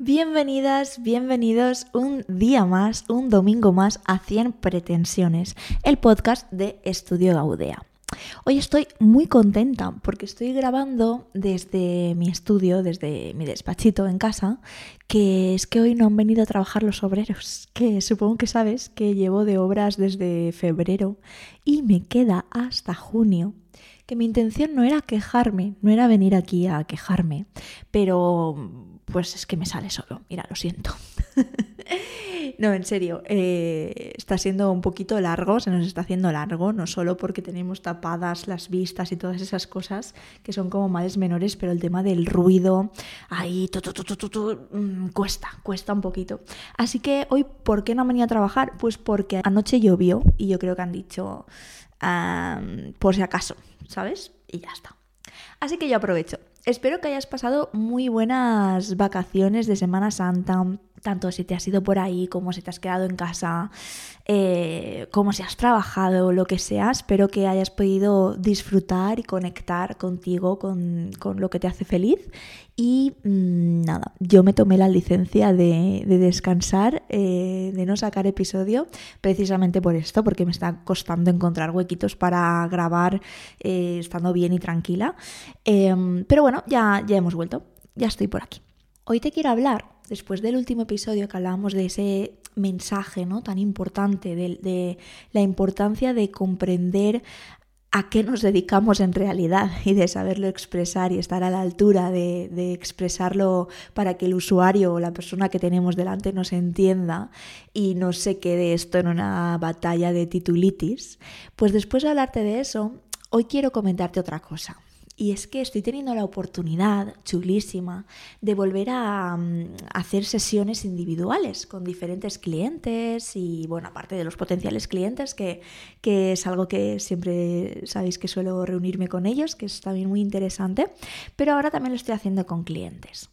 Bienvenidas, bienvenidos un día más, un domingo más a 100 pretensiones, el podcast de Estudio Gaudea. Hoy estoy muy contenta porque estoy grabando desde mi estudio, desde mi despachito en casa, que es que hoy no han venido a trabajar los obreros, que supongo que sabes que llevo de obras desde febrero y me queda hasta junio que mi intención no era quejarme, no era venir aquí a quejarme, pero pues es que me sale solo, mira, lo siento. no, en serio, eh, está siendo un poquito largo, se nos está haciendo largo, no solo porque tenemos tapadas las vistas y todas esas cosas que son como males menores, pero el tema del ruido, ahí, mm, cuesta, cuesta un poquito. Así que hoy, ¿por qué no venido a trabajar? Pues porque anoche llovió y yo creo que han dicho por si acaso, ¿sabes? Y ya está. Así que yo aprovecho. Espero que hayas pasado muy buenas vacaciones de Semana Santa, tanto si te has ido por ahí como si te has quedado en casa, eh, como si has trabajado, lo que sea. Espero que hayas podido disfrutar y conectar contigo, con, lo que te hace feliz. Y mm, nada, yo me tomé la licencia de, descansar, eh, de no sacar episodio, precisamente por esto, porque me está costando encontrar huequitos para grabar eh, estando bien y tranquila. Em, pero bueno, ya, ya hemos vuelto, ya estoy por aquí. Hoy te quiero hablar, después del último episodio que hablábamos de ese mensaje ¿no? tan importante, de, la importancia de comprender a qué nos dedicamos en realidad y de saberlo expresar y estar a la altura de, de, expresarlo para que el usuario o la persona que tenemos delante nos entienda y no se quede esto en una batalla de titulitis, pues después de hablarte de eso, hoy quiero comentarte otra cosa. Y es que estoy teniendo la oportunidad chulísima de volver a, mm, hacer sesiones individuales con diferentes clientes y, bueno, aparte de los potenciales clientes, que, que es algo que siempre sabéis que suelo reunirme con ellos, que es también muy interesante, pero ahora también lo estoy haciendo con clientes.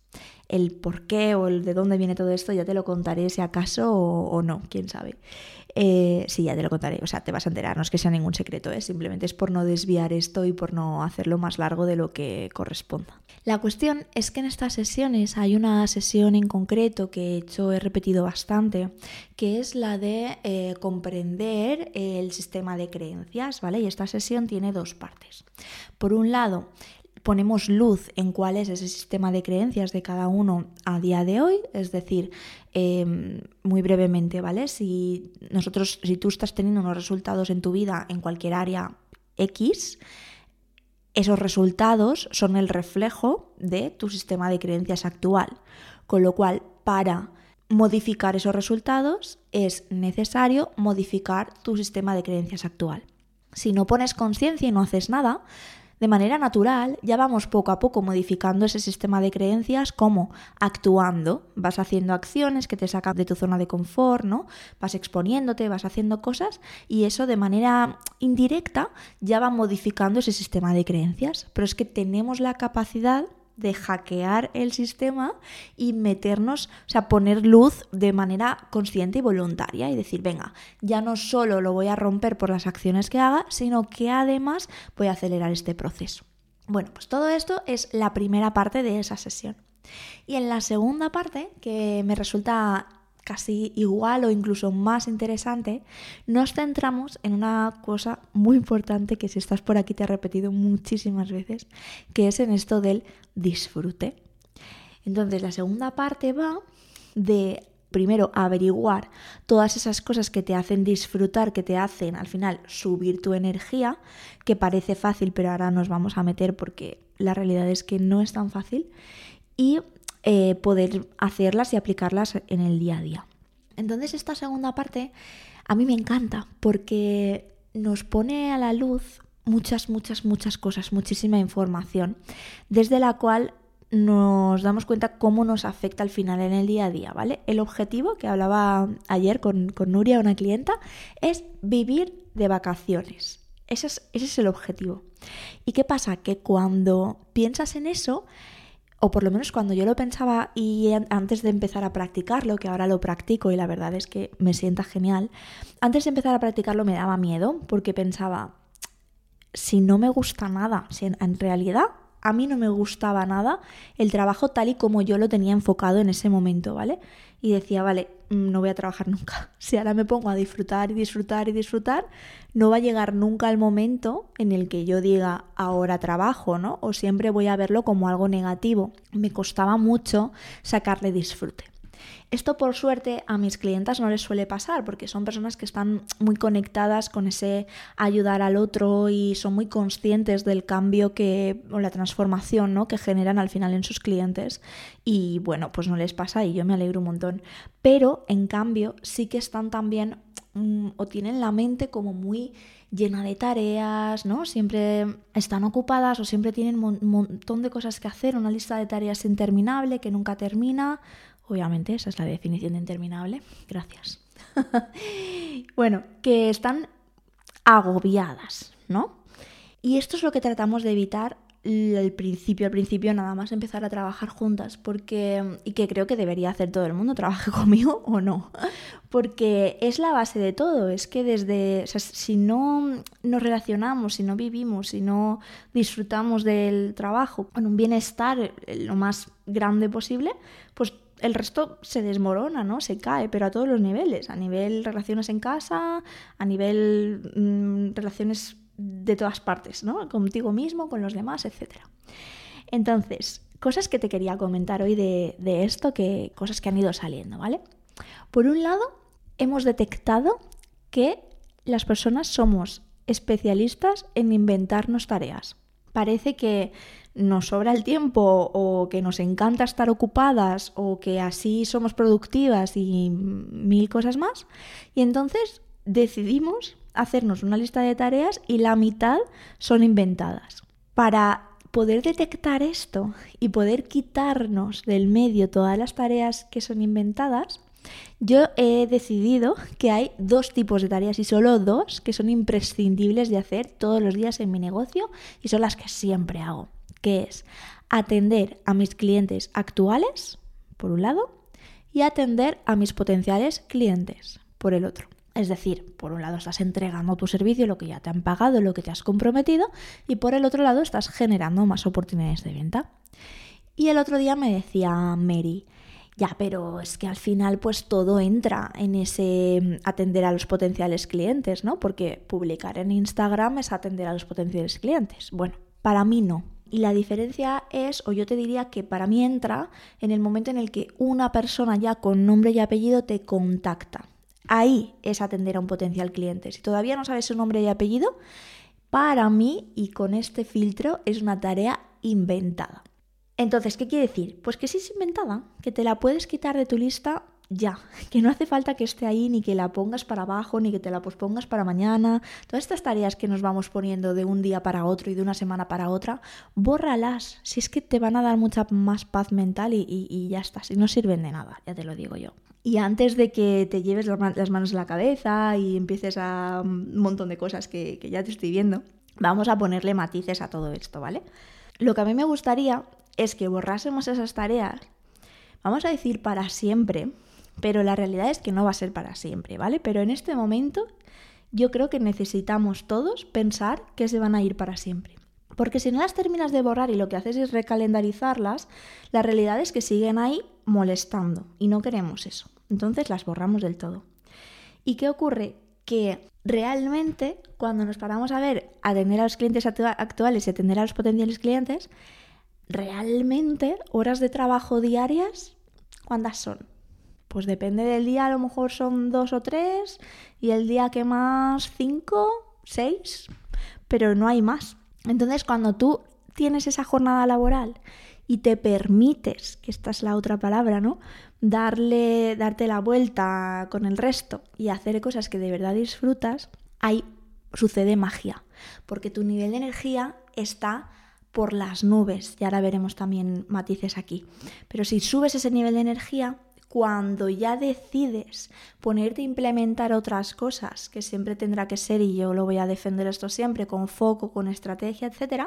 El por qué o el de dónde viene todo esto ya te lo contaré si acaso o no, quién sabe. Eh, sí, ya te lo contaré, o sea, te vas a enterar, no es que sea ningún secreto, ¿eh? simplemente es por no desviar esto y por no hacerlo más largo de lo que corresponda. La cuestión es que en estas sesiones hay una sesión en concreto que he hecho, he repetido bastante, que es la de eh, comprender el sistema de creencias, ¿vale? Y esta sesión tiene dos partes. Por un lado, ponemos luz en cuál es ese sistema de creencias de cada uno a día de hoy, es decir, em, muy brevemente, ¿vale? Si nosotros, si tú estás teniendo unos resultados en tu vida en cualquier área X, esos resultados son el reflejo de tu sistema de creencias actual. Con lo cual, para modificar esos resultados es necesario modificar tu sistema de creencias actual. Si no pones conciencia y no haces nada, de manera natural ya vamos poco a poco modificando ese sistema de creencias como actuando, vas haciendo acciones que te sacan de tu zona de confort, ¿no? Vas exponiéndote, vas haciendo cosas y eso de manera indirecta ya va modificando ese sistema de creencias, pero es que tenemos la capacidad de hackear el sistema y meternos, o sea, poner luz de manera consciente y voluntaria y decir, venga, ya no solo lo voy a romper por las acciones que haga, sino que además voy a acelerar este proceso. Bueno, pues todo esto es la primera parte de esa sesión. Y en la segunda parte, que me resulta casi igual o incluso más interesante, nos centramos en una cosa muy importante que si estás por aquí te he repetido muchísimas veces, que es en esto del disfrute. Entonces la segunda parte va de primero averiguar todas esas cosas que te hacen disfrutar, que te hacen al final subir tu energía, que parece fácil, pero ahora nos vamos a meter porque la realidad es que no es tan fácil. Y eh, poder hacerlas y aplicarlas en el día a día. Entonces esta segunda parte a mí me encanta porque nos pone a la luz muchas, muchas, muchas cosas, muchísima información, desde la cual nos damos cuenta cómo nos afecta al final en el día a día, ¿vale? El objetivo que hablaba ayer con, con Nuria, una clienta, es vivir de vacaciones. Ese es, ese es el objetivo. ¿Y qué pasa? Que cuando piensas en eso, o por lo menos cuando yo lo pensaba y antes de empezar a practicarlo, que ahora lo practico y la verdad es que me sienta genial, antes de empezar a practicarlo me daba miedo porque pensaba, si no me gusta nada, si en, realidad a mí no me gustaba nada el trabajo tal y como yo lo tenía enfocado en ese momento, ¿vale? Y decía, vale, mm, no voy a trabajar nunca. Si ahora me pongo a disfrutar y disfrutar y disfrutar, no va a llegar nunca el momento en el que yo diga, ahora trabajo, ¿no? O siempre voy a verlo como algo negativo. Me costaba mucho sacarle disfrute. Esto por suerte a mis clientas no les suele pasar porque son personas que están muy conectadas con ese ayudar al otro y son muy conscientes del cambio que o la transformación ¿no? que generan al final en sus clientes y bueno pues no les pasa y yo me alegro un montón pero en cambio sí que están también mm, o tienen la mente como muy llena de tareas, ¿no? Siempre están ocupadas o siempre tienen un montón de cosas que hacer, una lista de tareas interminable que nunca termina Obviamente, esa es la definición de interminable. Gracias. bueno, que están agobiadas, ¿no? Y esto es lo que tratamos de evitar al principio, al principio nada más empezar a trabajar juntas, porque, y que creo que debería hacer todo el mundo, trabaje conmigo o no, porque es la base de todo, es que desde, si no nos relacionamos, si no vivimos, si no disfrutamos del trabajo con un bienestar lo más grande posible, pues el resto se desmorona, ¿no? Se cae, pero a todos los niveles, a nivel relaciones en casa, a nivel mm, relaciones de todas partes, ¿no? Contigo mismo, con los demás, etc. Entonces, cosas que te quería comentar hoy de, de esto, que, cosas que han ido saliendo, ¿vale? Por un lado, hemos detectado que las personas somos especialistas en inventarnos tareas. Parece que nos sobra el tiempo o que nos encanta estar ocupadas o que así somos productivas y mil cosas más. Y entonces decidimos hacernos una lista de tareas y la mitad son inventadas. Para poder detectar esto y poder quitarnos del medio todas las tareas que son inventadas, yo he decidido que hay dos tipos de tareas y solo dos que son imprescindibles de hacer todos los días en mi negocio y son las que siempre hago que es atender a mis clientes actuales, por un lado, y atender a mis potenciales clientes, por el otro. Es decir, por un lado estás entregando tu servicio, lo que ya te han pagado, lo que te has comprometido, y por el otro lado estás generando más oportunidades de venta. Y el otro día me decía Mary, ya, pero es que al final pues todo entra en ese mm, atender a los potenciales clientes, ¿no? Porque publicar en Instagram es atender a los potenciales clientes. Bueno, para mí no. Y la diferencia es, o yo te diría que para mí entra en el momento en el que una persona ya con nombre y apellido te contacta. Ahí es atender a un potencial cliente. Si todavía no sabes su nombre y apellido, para mí y con este filtro es una tarea inventada. Entonces, ¿qué quiere decir? Pues que si es inventada, que te la puedes quitar de tu lista ya, que no hace falta que esté ahí ni que la pongas para abajo ni que te la pospongas para mañana. Todas estas tareas que nos vamos poniendo de un día para otro y de una semana para otra, bórralas, si es que te van a dar mucha más paz mental y, ya está, si no sirven de nada, ya te lo digo yo. Y antes de que te lleves las manos a la cabeza y empieces a un montón de cosas que, que ya te estoy viendo, vamos a ponerle matices a todo esto, ¿vale? Lo que a mí me gustaría es que borrásemos esas tareas, vamos a decir para siempre, pero la realidad es que no va a ser para siempre, ¿vale? Pero en este momento yo creo que necesitamos todos pensar que se van a ir para siempre. Porque si no las terminas de borrar y lo que haces es recalendarizarlas, la realidad es que siguen ahí molestando y no queremos eso. Entonces las borramos del todo. ¿Y qué ocurre? Que realmente cuando nos paramos a ver, atender a los clientes actuales y atender a los potenciales clientes, realmente horas de trabajo diarias, ¿cuántas son? Pues depende del día, a lo mejor son dos o tres, y el día que más cinco, seis, pero no hay más. Entonces, cuando tú tienes esa jornada laboral y te permites, que esta es la otra palabra, ¿no? Darle, darte la vuelta con el resto y hacer cosas que de verdad disfrutas, ahí sucede magia, porque tu nivel de energía está por las nubes, y ahora veremos también matices aquí. Pero si subes ese nivel de energía, cuando ya decides ponerte a implementar otras cosas, que siempre tendrá que ser, y yo lo voy a defender esto siempre, con foco, con estrategia, etc.,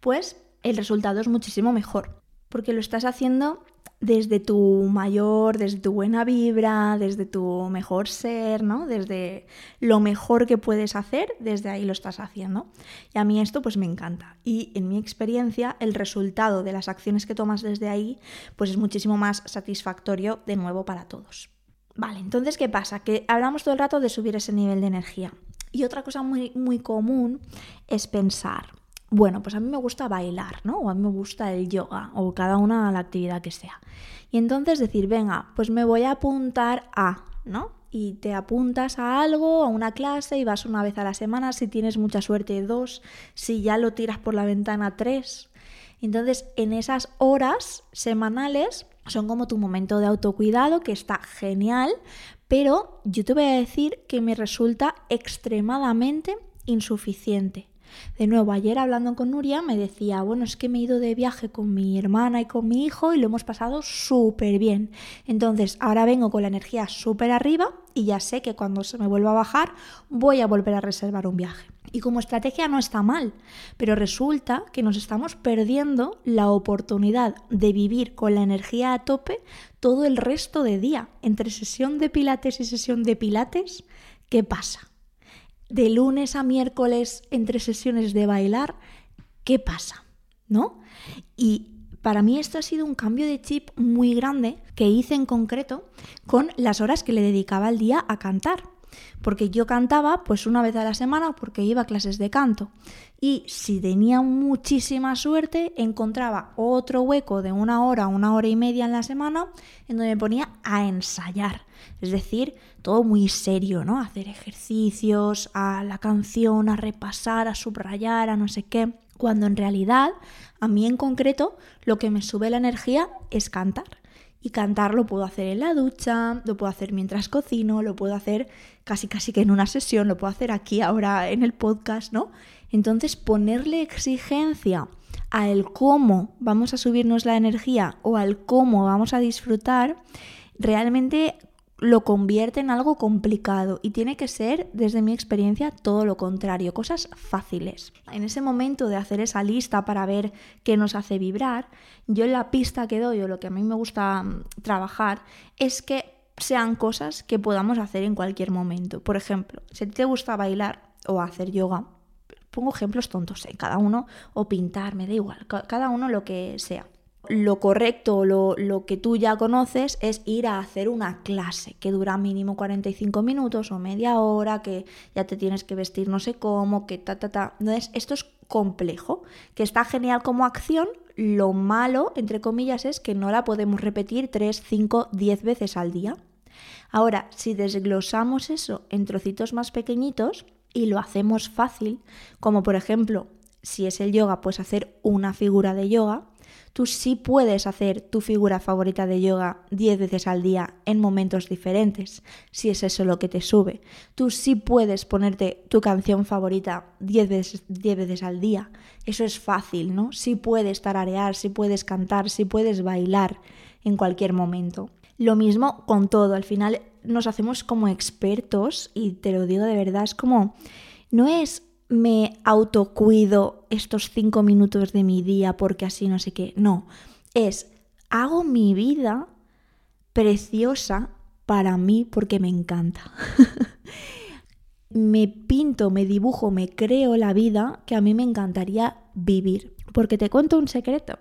pues el resultado es muchísimo mejor. Porque lo estás haciendo desde tu mayor, desde tu buena vibra, desde tu mejor ser, ¿no? Desde lo mejor que puedes hacer, desde ahí lo estás haciendo. Y a mí esto pues me encanta. Y en mi experiencia, el resultado de las acciones que tomas desde ahí, pues es muchísimo más satisfactorio de nuevo para todos. Vale, entonces, ¿qué pasa? Que hablamos todo el rato de subir ese nivel de energía. Y otra cosa muy, muy común es pensar, bueno, pues a mí me gusta bailar, ¿no? O a mí me gusta el yoga, o cada una la actividad que sea. Y entonces decir, venga, pues me voy a apuntar a, ¿no? Y te apuntas a algo, a una clase, y vas una vez a la semana, si tienes mucha suerte, dos, si ya lo tiras por la ventana, tres. Entonces, en esas horas semanales son como tu momento de autocuidado, que está genial, pero yo te voy a decir que me resulta extremadamente insuficiente. De nuevo, ayer hablando con Nuria me decía, bueno, es que me he ido de viaje con mi hermana y con mi hijo y lo hemos pasado súper bien. Entonces, ahora vengo con la energía súper arriba y ya sé que cuando se me vuelva a bajar voy a volver a reservar un viaje. Y como estrategia no está mal, pero resulta que nos estamos perdiendo la oportunidad de vivir con la energía a tope todo el resto de día. Entre sesión de pilates y sesión de pilates, ¿qué pasa? De lunes a miércoles entre sesiones de bailar, ¿qué pasa? ¿No? Y para mí esto ha sido un cambio de chip muy grande que hice en concreto con las horas que le dedicaba al día a cantar. Porque yo cantaba pues una vez a la semana porque iba a clases de canto. Y si tenía muchísima suerte, encontraba otro hueco de una hora, una hora y media en la semana en donde me ponía a ensayar. Es decir, todo muy serio, ¿no? Hacer ejercicios, a la canción, a repasar, a subrayar, a no sé qué. Cuando en realidad, a mí en concreto, lo que me sube la energía es cantar. Y cantar lo puedo hacer en la ducha, lo puedo hacer mientras cocino, lo puedo hacer casi casi que en una sesión, lo puedo hacer aquí ahora en el podcast, ¿no? Entonces ponerle exigencia al cómo vamos a subirnos la energía o al cómo vamos a disfrutar, realmente lo convierte en algo complicado y tiene que ser, desde mi experiencia, todo lo contrario, cosas fáciles. En ese momento de hacer esa lista para ver qué nos hace vibrar, yo la pista que doy o lo que a mí me gusta mm, trabajar es que sean cosas que podamos hacer en cualquier momento. Por ejemplo, si te gusta bailar o hacer yoga, pongo ejemplos tontos, ¿eh? cada uno, o pintar, me da igual, cada uno lo que sea lo correcto, lo, lo que tú ya conoces, es ir a hacer una clase que dura mínimo 45 minutos o media hora, que ya te tienes que vestir no sé cómo, que ta, ta, ta. Entonces, esto es complejo, que está genial como acción. Lo malo, entre comillas, es que no la podemos repetir 3, 5, 10 veces al día. Ahora, si desglosamos eso en trocitos más pequeñitos y lo hacemos fácil, como por ejemplo, si es el yoga, pues hacer una figura de yoga, tú sí puedes hacer tu figura favorita de yoga 10 veces al día en momentos diferentes, si es eso lo que te sube. Tú sí puedes ponerte tu canción favorita 10 veces, veces al día. Eso es fácil, ¿no? Sí puedes tararear, sí puedes cantar, sí puedes bailar en cualquier momento. Lo mismo con todo, al final nos hacemos como expertos y te lo digo de verdad, es como, no es me autocuido estos cinco minutos de mi día porque así no sé qué. No, es hago mi vida preciosa para mí porque me encanta. me pinto, me dibujo, me creo la vida que a mí me encantaría vivir. Porque te cuento un secreto,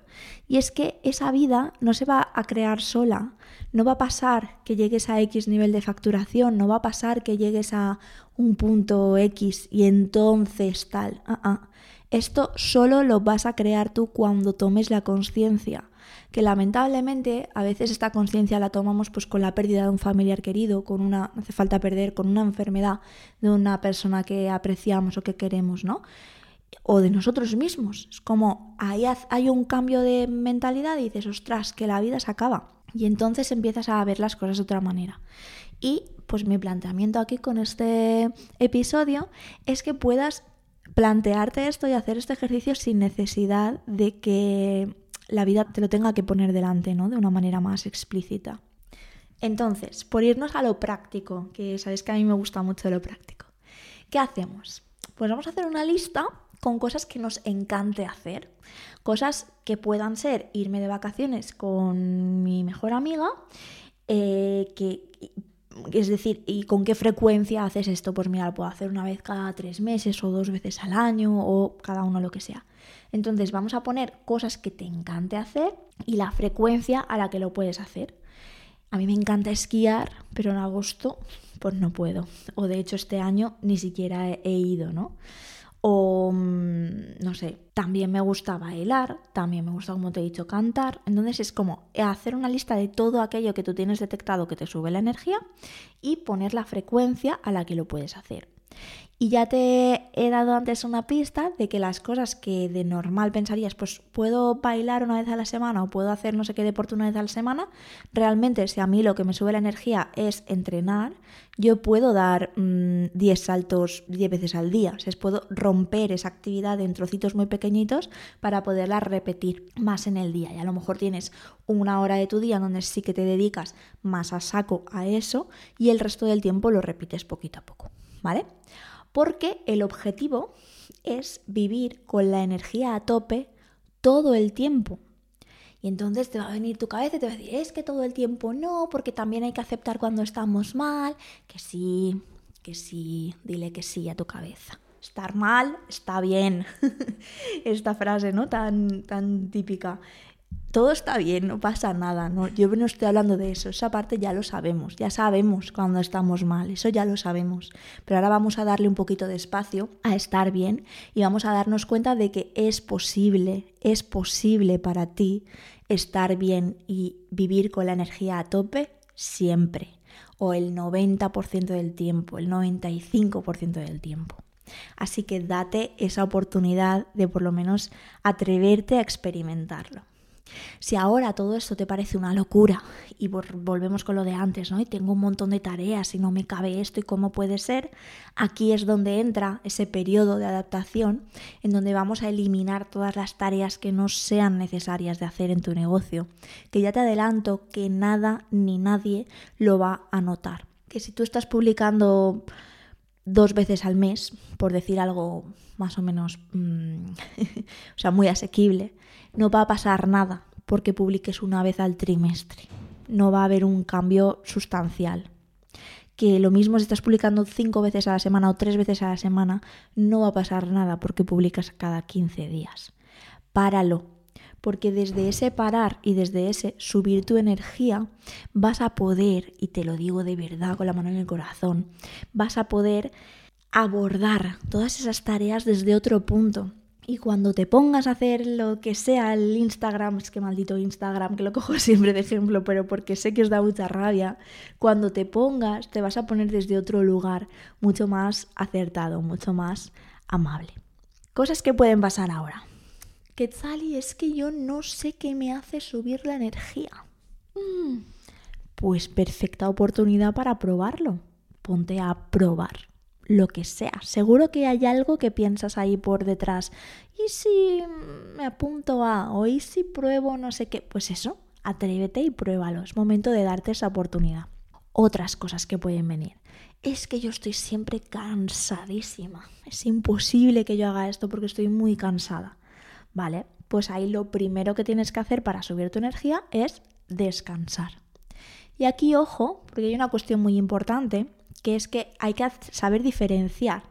y es que esa vida no se va a crear sola, no va a pasar que llegues a X nivel de facturación, no va a pasar que llegues a un punto X y entonces tal. Ah, ah. Esto solo lo vas a crear tú cuando tomes la conciencia, que lamentablemente a veces esta conciencia la tomamos pues con la pérdida de un familiar querido, con una, hace falta perder, con una enfermedad de una persona que apreciamos o que queremos, ¿no? O de nosotros mismos. Es como ahí hay un cambio de mentalidad y dices, ostras, que la vida se acaba. Y entonces empiezas a ver las cosas de otra manera. Y pues mi planteamiento aquí con este episodio es que puedas plantearte esto y hacer este ejercicio sin necesidad de que la vida te lo tenga que poner delante, ¿no? De una manera más explícita. Entonces, por irnos a lo práctico, que sabéis que a mí me gusta mucho lo práctico, ¿qué hacemos? Pues vamos a hacer una lista con cosas que nos encante hacer. Cosas que puedan ser irme de vacaciones con mi mejor amiga, eh, que es decir, ¿y con qué frecuencia haces esto? Pues mira, lo puedo hacer una vez cada tres meses o dos veces al año o cada uno lo que sea. Entonces vamos a poner cosas que te encante hacer y la frecuencia a la que lo puedes hacer. A mí me encanta esquiar, pero en agosto pues no puedo. O de hecho este año ni siquiera he ido, ¿no? O mm, no sé, también me gusta bailar, también me gusta, como te he dicho, cantar. Entonces es como hacer una lista de todo aquello que tú tienes detectado que te sube la energía y poner la frecuencia a la que lo puedes hacer. Y ya te he dado antes una pista de que las cosas que de normal pensarías, pues puedo bailar una vez a la semana o puedo hacer no sé qué deporte una vez a la semana, realmente si a mí lo que me sube la energía es entrenar, yo puedo dar 10 mm, saltos 10 veces al día. O sea, puedo romper esa actividad en trocitos muy pequeñitos para poderla repetir más en el día. Y a lo mejor tienes una hora de tu día donde sí que te dedicas más a saco a eso y el resto del tiempo lo repites poquito a poco. ¿Vale? Porque el objetivo es vivir con la energía a tope todo el tiempo. Y entonces te va a venir tu cabeza y te va a decir, es que todo el tiempo no, porque también hay que aceptar cuando estamos mal, que sí, que sí, dile que sí a tu cabeza. Estar mal está bien. Esta frase, ¿no? Tan, tan típica todo está bien, no pasa nada. No, yo no estoy hablando de eso, esa parte ya lo sabemos, ya sabemos cuando estamos mal, eso ya lo sabemos. Pero ahora vamos a darle un poquito de espacio a estar bien y vamos a darnos cuenta de que es posible, es posible para ti estar bien y vivir con la energía a tope siempre, o el 90% del tiempo, el 95% del tiempo. Así que date esa oportunidad de por lo menos atreverte a experimentarlo. Si ahora todo esto te parece una locura y volvemos con lo de antes, ¿no? Y tengo un montón de tareas y no me cabe esto y cómo puede ser, aquí es donde entra ese periodo de adaptación en donde vamos a eliminar todas las tareas que no sean necesarias de hacer en tu negocio, que ya te adelanto que nada ni nadie lo va a notar. Que si tú estás publicando dos veces al mes, por decir algo más o menos, mm, o sea, muy asequible, no va a pasar nada porque publiques una vez al trimestre. No va a haber un cambio sustancial. Que lo mismo si estás publicando cinco veces a la semana o tres veces a la semana, no va a pasar nada porque publicas cada 15 días. Páralo, porque desde ese parar y desde ese subir tu energía vas a poder, y te lo digo de verdad con la mano en el corazón, vas a poder abordar todas esas tareas desde otro punto, y cuando te pongas a hacer lo que sea el Instagram, es que maldito Instagram, que lo cojo siempre de ejemplo, pero porque sé que os da mucha rabia, cuando te pongas te vas a poner desde otro lugar mucho más acertado, mucho más amable. Cosas que pueden pasar ahora. Que y es que yo no sé qué me hace subir la energía. Mm, pues perfecta oportunidad para probarlo. Ponte a probar lo que sea. Seguro que hay algo que piensas ahí por detrás. ¿Y si me apunto a o y si pruebo no sé qué? Pues eso, atrévete y pruébalo. Es momento de darte esa oportunidad. Otras cosas que pueden venir. Es que yo estoy siempre cansadísima. Es imposible que yo haga esto porque estoy muy cansada. Vale, pues ahí lo primero que tienes que hacer para subir tu energía es descansar. Y aquí, ojo, porque hay una cuestión muy importante que es que hay que saber diferenciar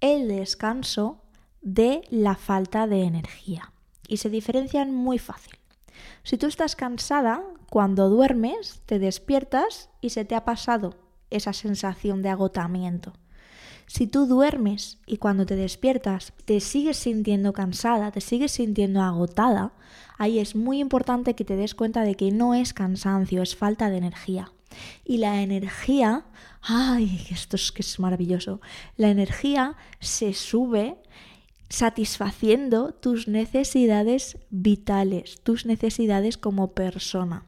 el descanso de la falta de energía. Y se diferencian muy fácil. Si tú estás cansada, cuando duermes, te despiertas y se te ha pasado esa sensación de agotamiento. Si tú duermes y cuando te despiertas te sigues sintiendo cansada, te sigues sintiendo agotada, ahí es muy importante que te des cuenta de que no es cansancio, es falta de energía. Y la energía, ay, esto es que es maravilloso, la energía se sube satisfaciendo tus necesidades vitales, tus necesidades como persona.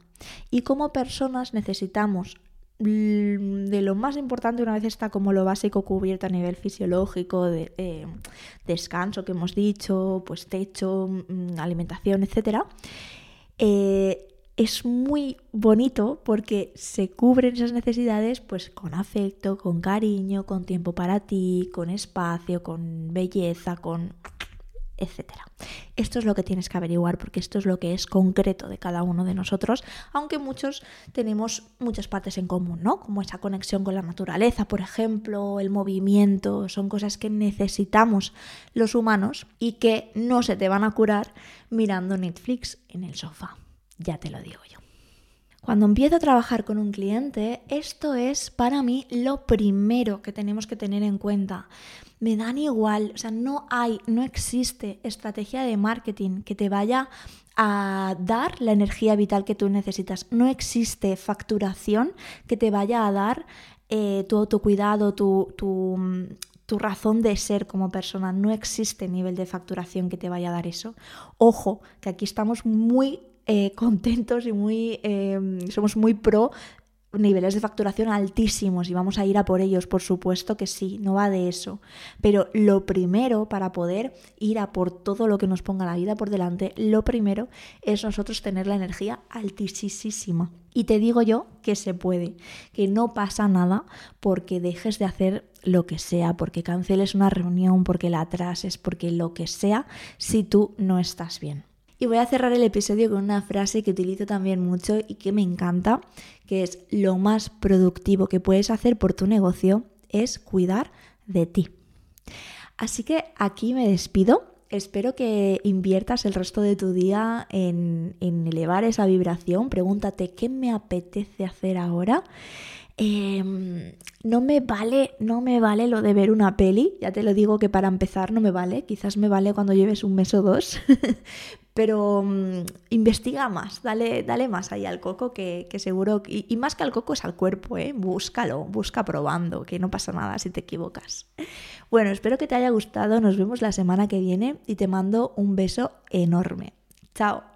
Y como personas necesitamos de lo más importante una vez está como lo básico cubierto a nivel fisiológico, de eh, descanso que hemos dicho, pues techo, mm, alimentación, etc es muy bonito porque se cubren esas necesidades pues con afecto, con cariño, con tiempo para ti, con espacio, con belleza, con etc. Esto es lo que tienes que averiguar porque esto es lo que es concreto de cada uno de nosotros, aunque muchos tenemos muchas partes en común, ¿no? Como esa conexión con la naturaleza, por ejemplo, el movimiento, son cosas que necesitamos los humanos y que no se te van a curar mirando Netflix en el sofá, ya te lo digo yo. Cuando empiezo a trabajar con un cliente, esto es para mí lo primero que tenemos que tener en cuenta. Me dan igual, o sea, no hay, no existe estrategia de marketing que te vaya a dar la energía vital que tú necesitas. No existe facturación que te vaya a dar eh, tu autocuidado, tu, tu, tu razón de ser como persona. No existe nivel de facturación que te vaya a dar eso. Ojo, que aquí estamos muy eh, contentos y muy, em, somos muy pro niveles de facturación altísimos y vamos a ir a por ellos, por supuesto que sí, no va de eso. Pero lo primero para poder ir a por todo lo que nos ponga la vida por delante, lo primero es nosotros tener la energía altísima. Y te digo yo que se puede, que no pasa nada porque dejes de hacer lo que sea, porque canceles una reunión, porque la atrases, porque lo que sea, si tú no estás bien. Y voy a cerrar el episodio con una frase que utilizo también mucho y que me encanta, que es lo más productivo que puedes hacer por tu negocio es cuidar de ti. Así que aquí me despido. Espero que inviertas el resto de tu día en, elevar esa vibración. Pregúntate qué me apetece hacer ahora. Em, no me vale, no me vale lo de ver una peli, ya te lo digo que para empezar no me vale, quizás me vale cuando lleves un mes o dos, pero mm, investiga más, dale, dale más ahí al coco que, seguro, y, y, más que al coco es al cuerpo, ¿eh? búscalo, busca probando, que no pasa nada si te equivocas. Bueno, espero que te haya gustado, nos vemos la semana que viene y te mando un beso enorme. Chao.